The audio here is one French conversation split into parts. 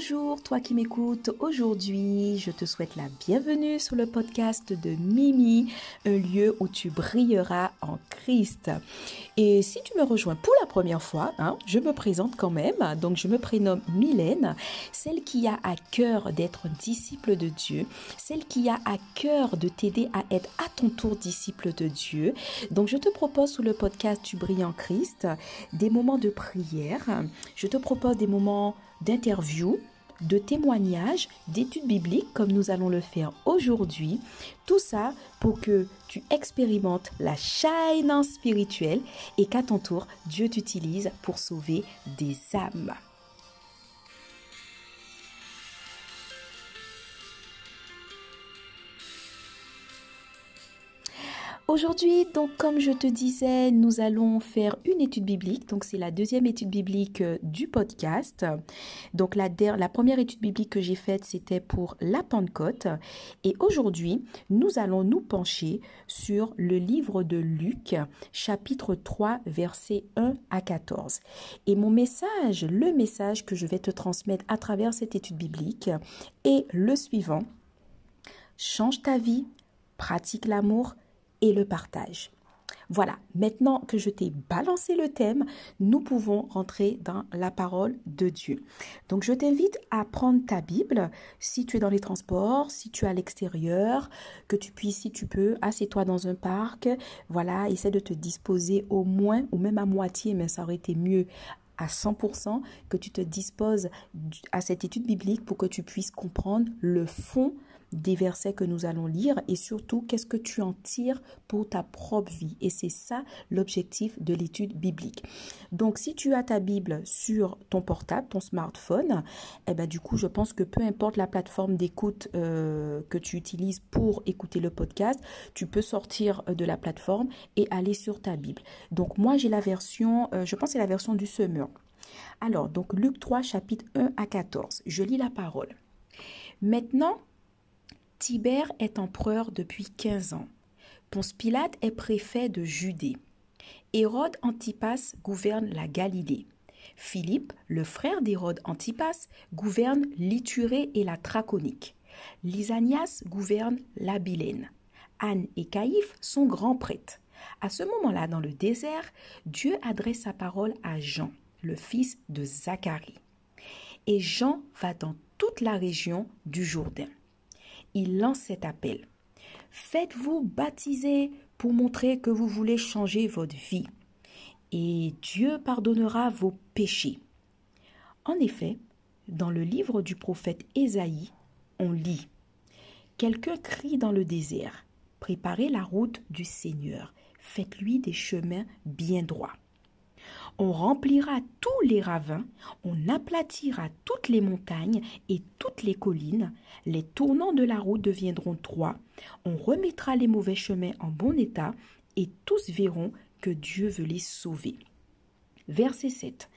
Bonjour, toi qui m'écoutes. Aujourd'hui, je te souhaite la bienvenue sur le podcast de Mimi, un lieu où tu brilleras en Christ. Et si tu me rejoins pour la première fois, hein, je me présente quand même. Donc, je me prénomme Mylène, celle qui a à cœur d'être disciple de Dieu, celle qui a à cœur de t'aider à être à ton tour disciple de Dieu. Donc, je te propose sur le podcast Tu brilles en Christ des moments de prière. Je te propose des moments d'interviews, de témoignages, d'études bibliques comme nous allons le faire aujourd'hui. Tout ça pour que tu expérimentes la shine spirituelle et qu'à ton tour, Dieu t'utilise pour sauver des âmes. Aujourd'hui, donc comme je te disais, nous allons faire une étude biblique. Donc c'est la deuxième étude biblique euh, du podcast. Donc la, première étude biblique que j'ai faite, c'était pour la Pentecôte. Et aujourd'hui, nous allons nous pencher sur le livre de Luc, chapitre 3, versets 1 à 14. Et mon message, le message que je vais te transmettre à travers cette étude biblique est le suivant. Change ta vie, pratique l'amour, et le partage. Voilà, maintenant que je t'ai balancé le thème, nous pouvons rentrer dans la parole de Dieu. Donc je t'invite à prendre ta Bible, si tu es dans les transports, si tu es à l'extérieur, que tu puisses, si tu peux, assieds-toi dans un parc. Voilà, essaie de te disposer au moins, ou même à moitié, mais ça aurait été mieux à 100%, que tu te disposes à cette étude biblique pour que tu puisses comprendre le fond des versets que nous allons lire et surtout qu'est-ce que tu en tires pour ta propre vie? Et c'est ça l'objectif de l'étude biblique. Donc si tu as ta Bible sur ton portable, ton smartphone, eh ben, du coup je pense que peu importe la plateforme d'écoute euh, que tu utilises pour écouter le podcast, tu peux sortir euh, de la plateforme et aller sur ta Bible. Donc moi j'ai la version, euh, je pense c'est la version du semeur. Alors, donc Luc 3, chapitre 1 à 14. Je lis la parole. Maintenant, Tibère est empereur depuis 15 ans. Ponce Pilate est préfet de Judée. Hérode Antipas gouverne la Galilée. Philippe, le frère d'Hérode Antipas, gouverne l'Iturée et la Trachonique. Lysanias gouverne l'Abilène. Anne et Caïphe sont grands prêtres. À ce moment-là, dans le désert, Dieu adresse sa parole à Jean, le fils de Zacharie. Et Jean va dans toute la région du Jourdain il lance cet appel. Faites-vous baptiser pour montrer que vous voulez changer votre vie et Dieu pardonnera vos péchés. En effet, dans le livre du prophète Ésaïe, on lit Quelqu'un crie dans le désert Préparez la route du Seigneur, faites-lui des chemins bien droits. On remplira tous les ravins, on aplatira toutes les montagnes et toutes les collines, les tournants de la route deviendront droits, on remettra les mauvais chemins en bon état, et tous verront que Dieu veut les sauver. Verset 7.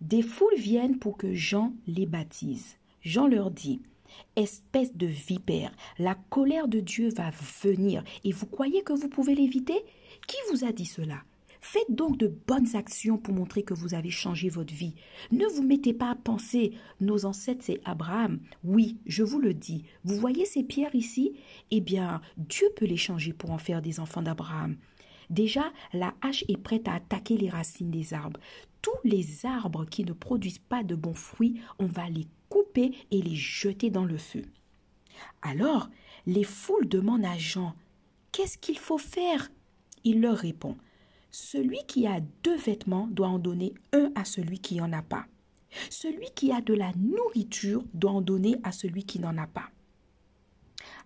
Des foules viennent pour que Jean les baptise. Jean leur dit, Espèce de vipère, la colère de Dieu va venir, et vous croyez que vous pouvez l'éviter? Qui vous a dit cela? Faites donc de bonnes actions pour montrer que vous avez changé votre vie. Ne vous mettez pas à penser, nos ancêtres, c'est Abraham. Oui, je vous le dis. Vous voyez ces pierres ici? Eh bien, Dieu peut les changer pour en faire des enfants d'Abraham. Déjà, la hache est prête à attaquer les racines des arbres. Tous les arbres qui ne produisent pas de bons fruits, on va les couper et les jeter dans le feu. Alors, les foules demandent à Jean Qu'est-ce qu'il faut faire? Il leur répond celui qui a deux vêtements doit en donner un à celui qui n'en a pas. Celui qui a de la nourriture doit en donner à celui qui n'en a pas.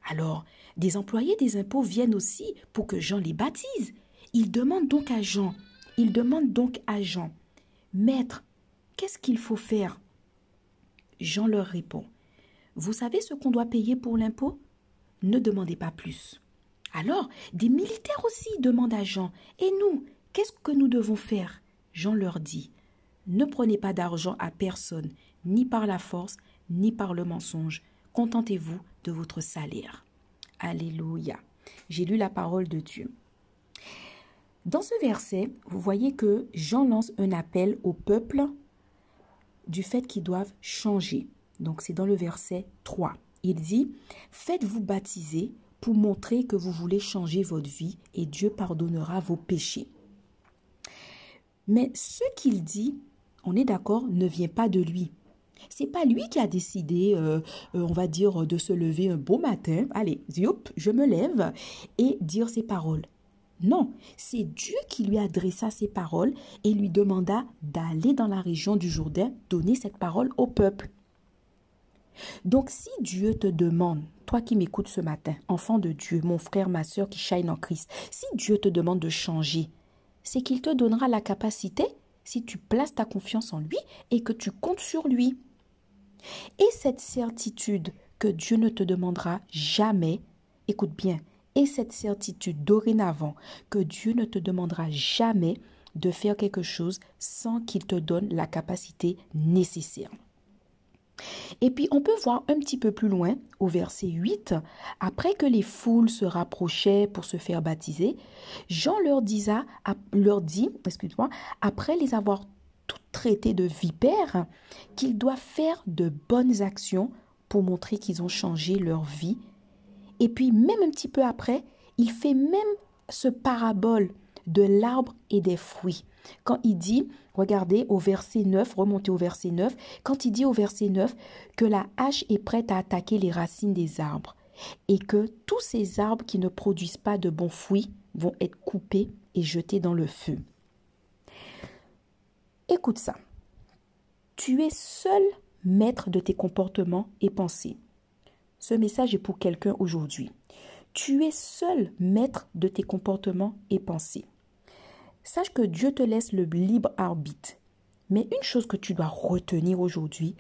Alors, des employés des impôts viennent aussi pour que Jean les baptise. Ils demandent donc à Jean, ils demandent donc à Jean, Maître, qu'est-ce qu'il faut faire? Jean leur répond, Vous savez ce qu'on doit payer pour l'impôt? Ne demandez pas plus. Alors, des militaires aussi demandent à Jean, Et nous, Qu'est-ce que nous devons faire? Jean leur dit, Ne prenez pas d'argent à personne, ni par la force, ni par le mensonge. Contentez-vous de votre salaire. Alléluia. J'ai lu la parole de Dieu. Dans ce verset, vous voyez que Jean lance un appel au peuple du fait qu'ils doivent changer. Donc c'est dans le verset 3. Il dit, Faites-vous baptiser pour montrer que vous voulez changer votre vie et Dieu pardonnera vos péchés. Mais ce qu'il dit, on est d'accord, ne vient pas de lui. C'est pas lui qui a décidé, euh, euh, on va dire, de se lever un beau matin. Allez, je me lève et dire ces paroles. Non, c'est Dieu qui lui adressa ces paroles et lui demanda d'aller dans la région du Jourdain donner cette parole au peuple. Donc si Dieu te demande, toi qui m'écoutes ce matin, enfant de Dieu, mon frère, ma soeur qui shine en Christ, si Dieu te demande de changer, c'est qu'il te donnera la capacité si tu places ta confiance en lui et que tu comptes sur lui. Et cette certitude que Dieu ne te demandera jamais, écoute bien, et cette certitude dorénavant que Dieu ne te demandera jamais de faire quelque chose sans qu'il te donne la capacité nécessaire. Et puis on peut voir un petit peu plus loin, au verset 8, après que les foules se rapprochaient pour se faire baptiser, Jean leur, disa, leur dit, excuse-moi, après les avoir tout traités de vipères, qu'ils doivent faire de bonnes actions pour montrer qu'ils ont changé leur vie. Et puis même un petit peu après, il fait même ce parabole de l'arbre et des fruits. Quand il dit, regardez au verset 9, remontez au verset 9, quand il dit au verset 9 que la hache est prête à attaquer les racines des arbres et que tous ces arbres qui ne produisent pas de bons fruits vont être coupés et jetés dans le feu. Écoute ça. Tu es seul maître de tes comportements et pensées. Ce message est pour quelqu'un aujourd'hui. Tu es seul maître de tes comportements et pensées. Sache que Dieu te laisse le libre arbitre. Mais une chose que tu dois retenir aujourd'hui,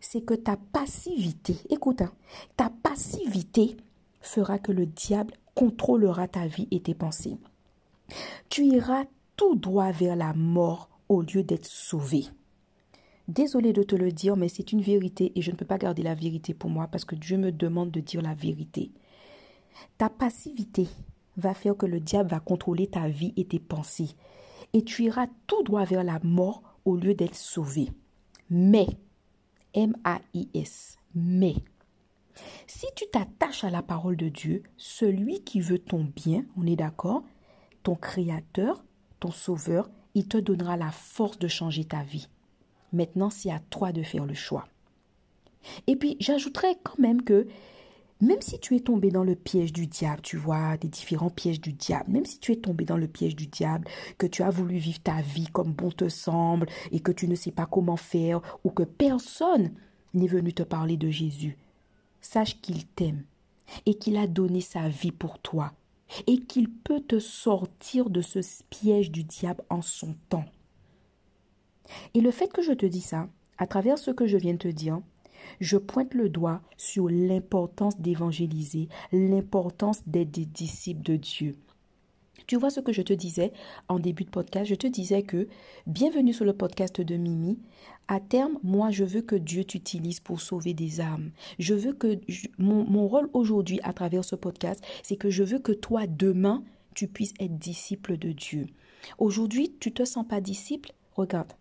c'est que ta passivité, écoute, hein, ta passivité fera que le diable contrôlera ta vie et tes pensées. Tu iras tout droit vers la mort au lieu d'être sauvé. Désolé de te le dire, mais c'est une vérité et je ne peux pas garder la vérité pour moi parce que Dieu me demande de dire la vérité. Ta passivité va faire que le diable va contrôler ta vie et tes pensées. Et tu iras tout droit vers la mort au lieu d'être sauvé. Mais, M-A-I-S, mais, si tu t'attaches à la parole de Dieu, celui qui veut ton bien, on est d'accord, ton créateur, ton sauveur, il te donnera la force de changer ta vie. Maintenant, c'est à toi de faire le choix. Et puis, j'ajouterais quand même que même si tu es tombé dans le piège du diable, tu vois, des différents pièges du diable, même si tu es tombé dans le piège du diable, que tu as voulu vivre ta vie comme bon te semble et que tu ne sais pas comment faire ou que personne n'est venu te parler de Jésus, sache qu'il t'aime et qu'il a donné sa vie pour toi et qu'il peut te sortir de ce piège du diable en son temps. Et le fait que je te dis ça, à travers ce que je viens de te dire, je pointe le doigt sur l'importance d'évangéliser, l'importance d'être des disciples de Dieu. Tu vois ce que je te disais en début de podcast, je te disais que bienvenue sur le podcast de Mimi. À terme, moi, je veux que Dieu t'utilise pour sauver des âmes. Je veux que mon, mon rôle aujourd'hui à travers ce podcast, c'est que je veux que toi, demain, tu puisses être disciple de Dieu. Aujourd'hui, tu te sens pas disciple? Regarde,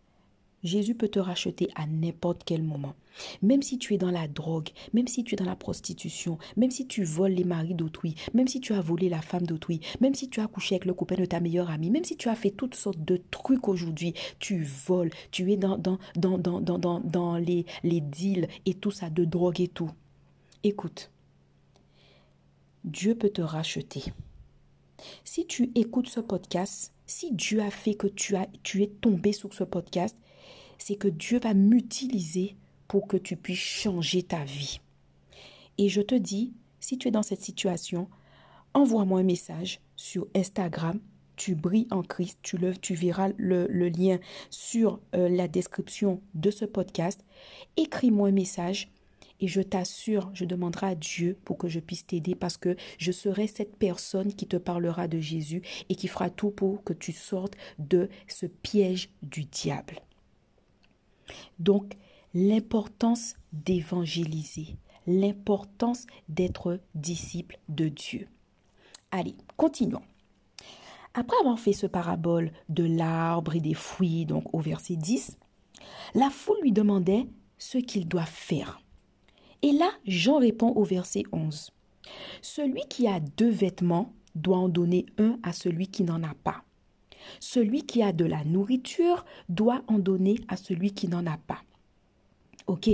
Jésus peut te racheter à n'importe quel moment. Même si tu es dans la drogue, même si tu es dans la prostitution, même si tu voles les maris d'autrui, même si tu as volé la femme d'autrui, même si tu as couché avec le copain de ta meilleure amie, même si tu as fait toutes sortes de trucs aujourd'hui, tu voles, tu es dans, dans, dans, dans, dans, dans les, les deals et tout ça, de drogue et tout. Écoute, Dieu peut te racheter. Si tu écoutes ce podcast, si Dieu a fait que tu, as, tu es tombé sur ce podcast, c'est que Dieu va m'utiliser pour que tu puisses changer ta vie. Et je te dis, si tu es dans cette situation, envoie-moi un message sur Instagram. Tu brilles en Christ, tu, le, tu verras le, lien sur euh, la description de ce podcast. Écris-moi un message et je t'assure, je demanderai à Dieu pour que je puisse t'aider parce que je serai cette personne qui te parlera de Jésus et qui fera tout pour que tu sortes de ce piège du diable. Donc, l'importance d'évangéliser, l'importance d'être disciple de Dieu. Allez, continuons. Après avoir fait ce parabole de l'arbre et des fruits, donc au verset 10, la foule lui demandait ce qu'il doit faire. Et là, Jean répond au verset 11. Celui qui a deux vêtements doit en donner un à celui qui n'en a pas. Celui qui a de la nourriture doit en donner à celui qui n'en a pas. Ok.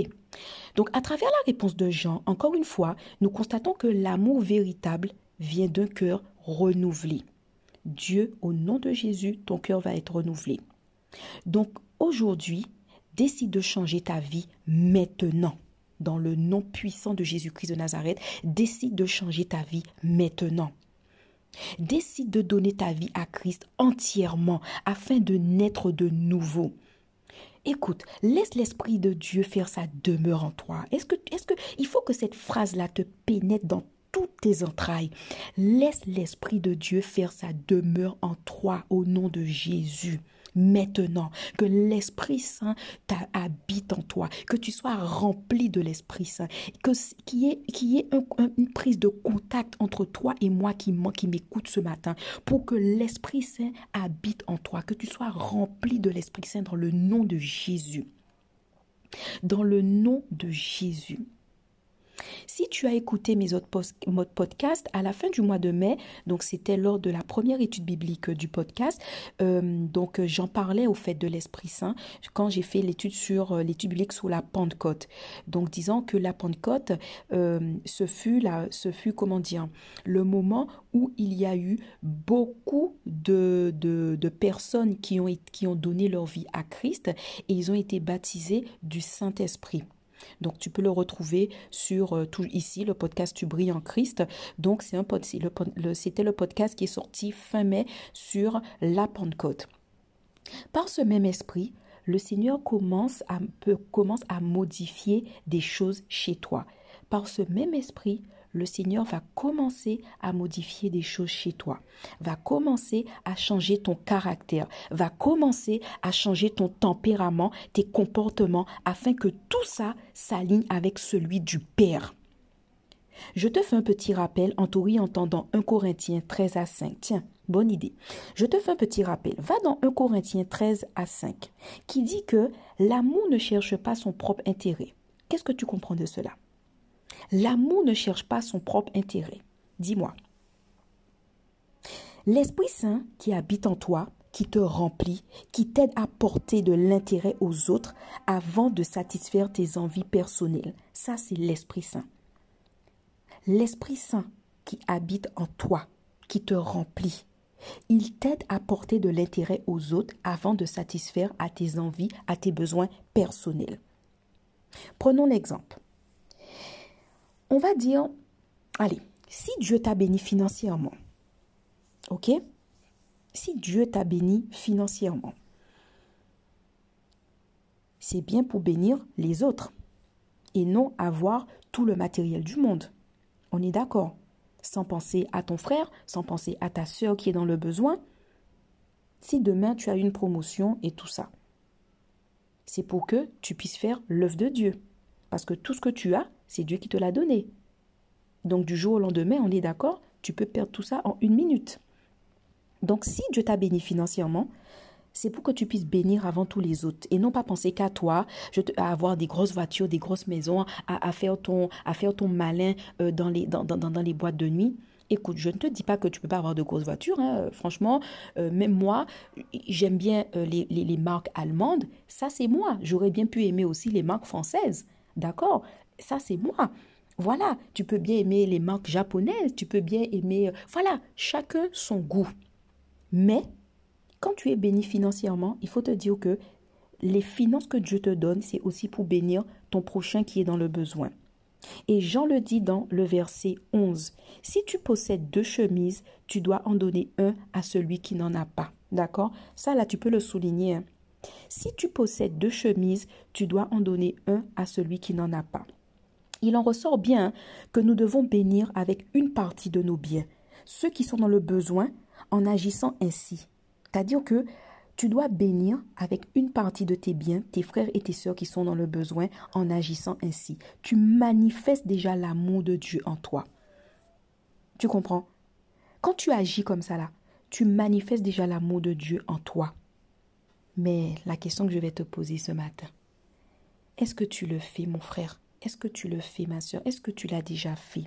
Donc à travers la réponse de Jean, encore une fois, nous constatons que l'amour véritable vient d'un cœur renouvelé. Dieu, au nom de Jésus, ton cœur va être renouvelé. Donc aujourd'hui, décide de changer ta vie maintenant. Dans le nom puissant de Jésus-Christ de Nazareth, décide de changer ta vie maintenant. Décide de donner ta vie à Christ entièrement afin de naître de nouveau. Écoute, laisse l'Esprit de Dieu faire sa demeure en toi. Est-ce que, est-ce que, il faut que cette phrase-là te pénètre dans toutes tes entrailles. Laisse l'Esprit de Dieu faire sa demeure en toi au nom de Jésus maintenant, que l'Esprit Saint habite en toi, que tu sois rempli de l'Esprit Saint, qu'il y ait, une prise de contact entre toi et moi qui m'écoute ce matin, pour que l'Esprit Saint habite en toi, que tu sois rempli de l'Esprit Saint dans le nom de Jésus. Dans le nom de Jésus. Si tu as écouté mes autres podcasts, à la fin du mois de mai, donc c'était lors de la première étude biblique du podcast, euh, donc j'en parlais au fait de l'Esprit Saint quand j'ai fait l'étude sur euh, l'étude biblique sur la Pentecôte. Donc disant que la Pentecôte, euh, ce fut ce fut comment le moment où il y a eu beaucoup de, personnes qui ont donné leur vie à Christ et ils ont été baptisés du Saint-Esprit. Donc tu peux le retrouver sur euh, tout ici le podcast Tu brilles en Christ. Donc c'est un c'était le podcast qui est sorti fin mai sur la Pentecôte. Par ce même esprit, le Seigneur commence à, commence à modifier des choses chez toi. Par ce même esprit, le Seigneur va commencer à modifier des choses chez toi, va commencer à changer ton caractère, va commencer à changer ton tempérament, tes comportements, afin que tout ça s'aligne avec celui du Père. Je te fais un petit rappel en t'orientant dans 1 Corinthiens 13 à 5. Tiens, bonne idée. Je te fais un petit rappel. Va dans 1 Corinthiens 13 à 5, qui dit que l'amour ne cherche pas son propre intérêt. Qu'est-ce que tu comprends de cela? L'amour ne cherche pas son propre intérêt. Dis-moi. L'Esprit Saint qui habite en toi, qui te remplit, qui t'aide à porter de l'intérêt aux autres avant de satisfaire tes envies personnelles. Ça, c'est l'Esprit Saint. L'Esprit Saint qui habite en toi, qui te remplit. Il t'aide à porter de l'intérêt aux autres avant de satisfaire à tes envies, à tes besoins personnels. Prenons l'exemple on va dire, allez, si Dieu t'a béni financièrement, ok? Si Dieu t'a béni financièrement, c'est bien pour bénir les autres et non avoir tout le matériel du monde. On est d'accord? Sans penser à ton frère, sans penser à ta soeur qui est dans le besoin. Si demain tu as une promotion et tout ça, c'est pour que tu puisses faire l'œuvre de Dieu. Parce que tout ce que tu as, c'est Dieu qui te l'a donné. Donc du jour au lendemain, on est d'accord, tu peux perdre tout ça en une minute. Donc si Dieu t'a béni financièrement, c'est pour que tu puisses bénir avant tous les autres et non pas penser qu'à toi, à avoir des grosses voitures, des grosses maisons, à, faire, ton, à faire ton malin euh, dans, les, dans, dans, les boîtes de nuit. Écoute, je ne te dis pas que tu peux pas avoir de grosses voitures. Hein. Franchement, euh, même moi, j'aime bien euh, les, les, marques allemandes. Ça, c'est moi. J'aurais bien pu aimer aussi les marques françaises. D'accord? Ça, c'est moi. Voilà, tu peux bien aimer les marques japonaises, tu peux bien aimer... Euh, voilà, chacun son goût. Mais quand tu es béni financièrement, il faut te dire que les finances que Dieu te donne, c'est aussi pour bénir ton prochain qui est dans le besoin. Et Jean le dit dans le verset 11. Si tu possèdes deux chemises, tu dois en donner un à celui qui n'en a pas. D'accord? Ça, là, tu peux le souligner. Hein. Si tu possèdes deux chemises, tu dois en donner un à celui qui n'en a pas. Il en ressort bien que nous devons bénir avec une partie de nos biens, ceux qui sont dans le besoin, en agissant ainsi. C'est-à-dire que tu dois bénir avec une partie de tes biens, tes frères et tes sœurs qui sont dans le besoin, en agissant ainsi. Tu manifestes déjà l'amour de Dieu en toi. Tu comprends? Quand tu agis comme ça là, tu manifestes déjà l'amour de Dieu en toi. Mais la question que je vais te poser ce matin, est-ce que tu le fais, mon frère? Est-ce que tu le fais, ma soeur Est-ce que tu l'as déjà fait?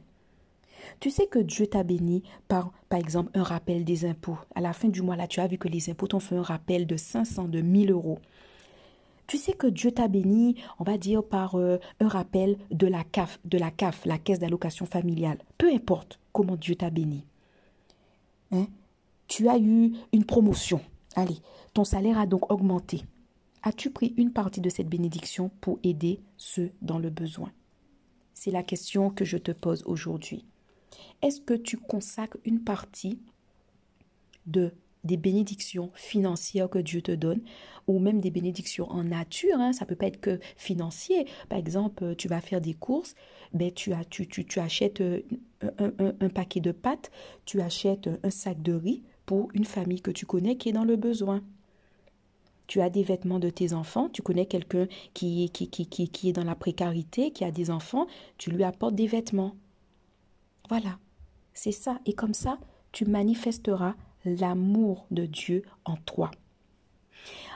Tu sais que Dieu t'a béni par, par exemple, un rappel des impôts. À la fin du mois, là, tu as vu que les impôts t'ont fait un rappel de 500, de 1000 euros. Tu sais que Dieu t'a béni, on va dire, par euh, un rappel de la CAF, de la CAF, la caisse d'allocation familiale. Peu importe comment Dieu t'a béni. Hein? Tu as eu une promotion. Allez, ton salaire a donc augmenté. As-tu pris une partie de cette bénédiction pour aider ceux dans le besoin? C'est la question que je te pose aujourd'hui. Est-ce que tu consacres une partie de des bénédictions financières que Dieu te donne ou même des bénédictions en nature. Hein? Ça peut pas être que financier. Par exemple, tu vas faire des courses, ben, tu, as, tu, tu, tu achètes euh, un, un, paquet de pâtes, tu achètes un sac de riz pour une famille que tu connais qui est dans le besoin. Tu as des vêtements de tes enfants, tu connais quelqu'un qui, qui, qui, qui, est dans la précarité, qui a des enfants, tu lui apportes des vêtements. Voilà, c'est ça. Et comme ça, tu manifesteras l'amour de Dieu en toi.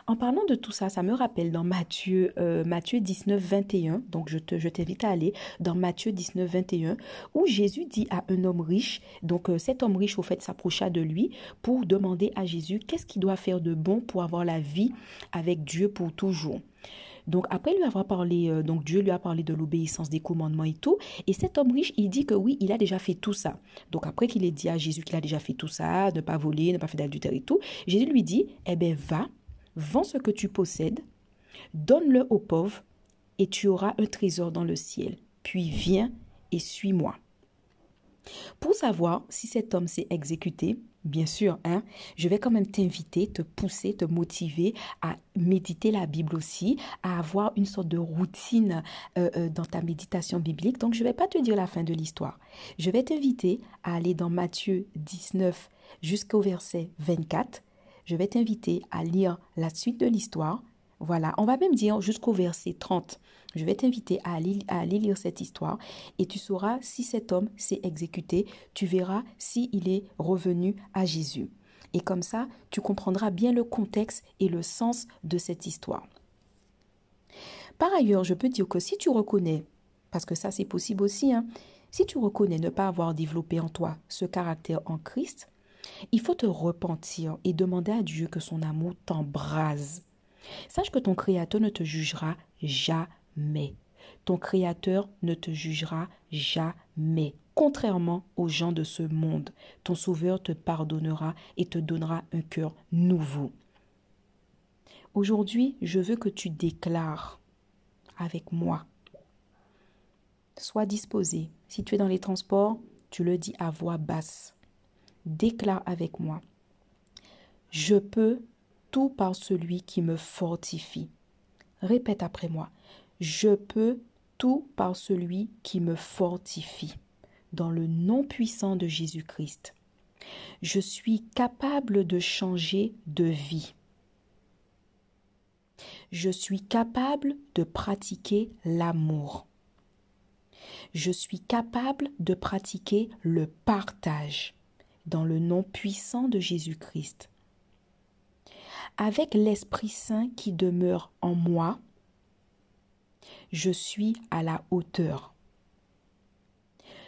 En parlant de tout ça, ça me rappelle dans Matthieu, euh, Matthieu 19, 21, donc je, te, je t'invite à aller dans Matthieu 19, 21, où Jésus dit à un homme riche, donc euh, cet homme riche au fait s'approcha de lui pour demander à Jésus qu'est-ce qu'il doit faire de bon pour avoir la vie avec Dieu pour toujours. Donc après lui avoir parlé, euh, donc Dieu lui a parlé de l'obéissance des commandements et tout. Et cet homme riche, il dit que oui, il a déjà fait tout ça. Donc après qu'il ait dit à Jésus qu'il a déjà fait tout ça, ne pas voler, ne pas faire d'adultère et tout, Jésus lui dit, eh bien va, vends ce que tu possèdes, donne-le aux pauvres, et tu auras un trésor dans le ciel. Puis viens et suis-moi. Pour savoir si cet homme s'est exécuté, bien sûr, hein, je vais quand même t'inviter, te pousser, te motiver à méditer la Bible aussi, à avoir une sorte de routine euh, euh, dans ta méditation biblique. Donc, je ne vais pas te dire la fin de l'histoire. Je vais t'inviter à aller dans Matthieu 19 jusqu'au verset 24. Je vais t'inviter à lire la suite de l'histoire. Voilà, on va même dire jusqu'au verset 30. Je vais t'inviter à aller, lire cette histoire et tu sauras si cet homme s'est exécuté. Tu verras s'il est revenu à Jésus. Et comme ça, tu comprendras bien le contexte et le sens de cette histoire. Par ailleurs, je peux dire que si tu reconnais, parce que ça c'est possible aussi, hein, si tu reconnais ne pas avoir développé en toi ce caractère en Christ, il faut te repentir et demander à Dieu que son amour t'embrase. Sache que ton Créateur ne te jugera jamais mais Ton Créateur ne te jugera jamais. Contrairement aux gens de ce monde, ton Sauveur te pardonnera et te donnera un cœur nouveau. Aujourd'hui, je veux que tu déclares avec moi. Sois disposé. Si tu es dans les transports, tu le dis à voix basse. Déclare avec moi. Je peux tout par celui qui me fortifie. Répète après moi. Je peux tout par celui qui me fortifie. Dans le nom puissant de Jésus-Christ. Je suis capable de changer de vie. Je suis capable de pratiquer l'amour. Je suis capable de pratiquer le partage dans le nom puissant de Jésus-Christ. Avec l'Esprit Saint qui demeure en moi, je suis à la hauteur.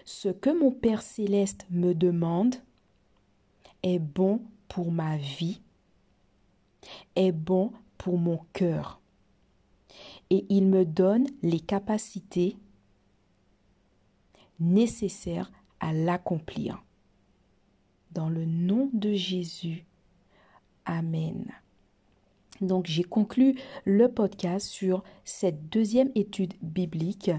Ce que mon Père céleste me demande est bon pour ma vie, est bon pour mon cœur. Et il me donne les capacités nécessaires à l'accomplir. Dans le nom de Jésus. Amen. Donc j'ai conclu le podcast sur cette deuxième étude biblique.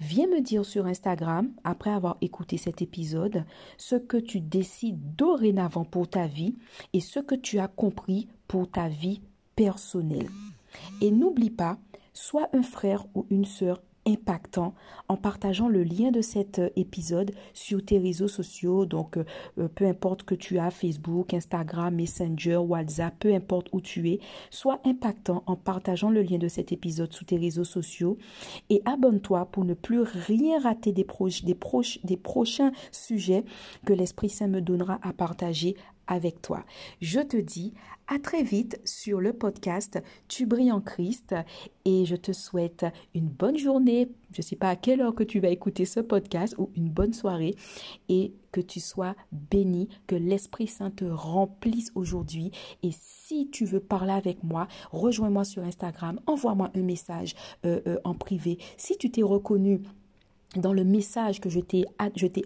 Viens me dire sur Instagram, après avoir écouté cet épisode, ce que tu décides dorénavant pour ta vie et ce que tu as compris pour ta vie personnelle. Et n'oublie pas, sois un frère ou une sœur impactant en partageant le lien de cet euh, épisode sur tes réseaux sociaux. Donc, euh, euh, peu importe que tu as Facebook, Instagram, Messenger, WhatsApp, peu importe où tu es, sois impactant en partageant le lien de cet épisode sur tes réseaux sociaux et abonne-toi pour ne plus rien rater des, des, des prochains sujets que l'Esprit Saint me donnera à partager avec toi. Je te dis à très vite sur le podcast Tu brilles en Christ et je te souhaite une bonne journée. Je ne sais pas à quelle heure que tu vas écouter ce podcast ou une bonne soirée et que tu sois béni, que l'Esprit Saint te remplisse aujourd'hui. Et si tu veux parler avec moi, rejoins-moi sur Instagram, envoie-moi un message euh, euh, en privé. Si tu t'es reconnu dans le message que je t'ai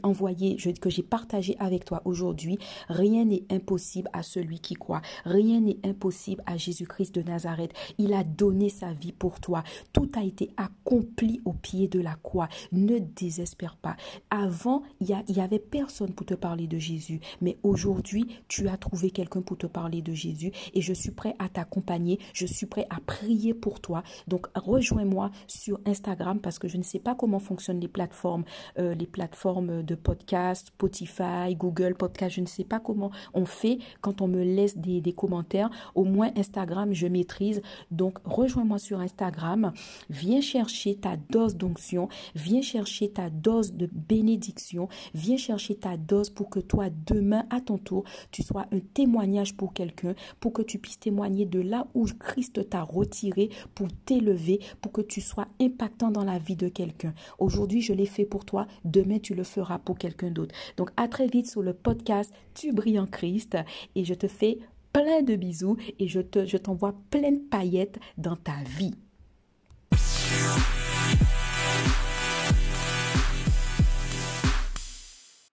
envoyé, que j'ai partagé avec toi aujourd'hui, rien n'est impossible à celui qui croit. Rien n'est impossible à Jésus-Christ de Nazareth. Il a donné sa vie pour toi. Tout a été accompli au pied de la croix. Ne désespère pas. Avant, il y, avait personne pour te parler de Jésus, mais aujourd'hui, tu as trouvé quelqu'un pour te parler de Jésus et je suis prêt à t'accompagner. Je suis prêt à prier pour toi. Donc, rejoins-moi sur Instagram parce que je ne sais pas comment fonctionnent les plateformes, euh, les plateformes de podcast, Spotify, Google Podcast, je ne sais pas comment on fait quand on me laisse des, des commentaires. Au moins Instagram, je maîtrise. Donc rejoins-moi sur Instagram, viens chercher ta dose d'onction, viens chercher ta dose de bénédiction, viens chercher ta dose pour que toi, demain, à ton tour, tu sois un témoignage pour quelqu'un, pour que tu puisses témoigner de là où Christ t'a retiré pour t'élever, pour que tu sois impactant dans la vie de quelqu'un. Aujourd'hui, je l'ai fait pour toi, demain tu le feras pour quelqu'un d'autre. Donc à très vite sur le podcast Tu brilles en Christ et je te fais plein de bisous et je te je t'envoie plein de paillettes dans ta vie.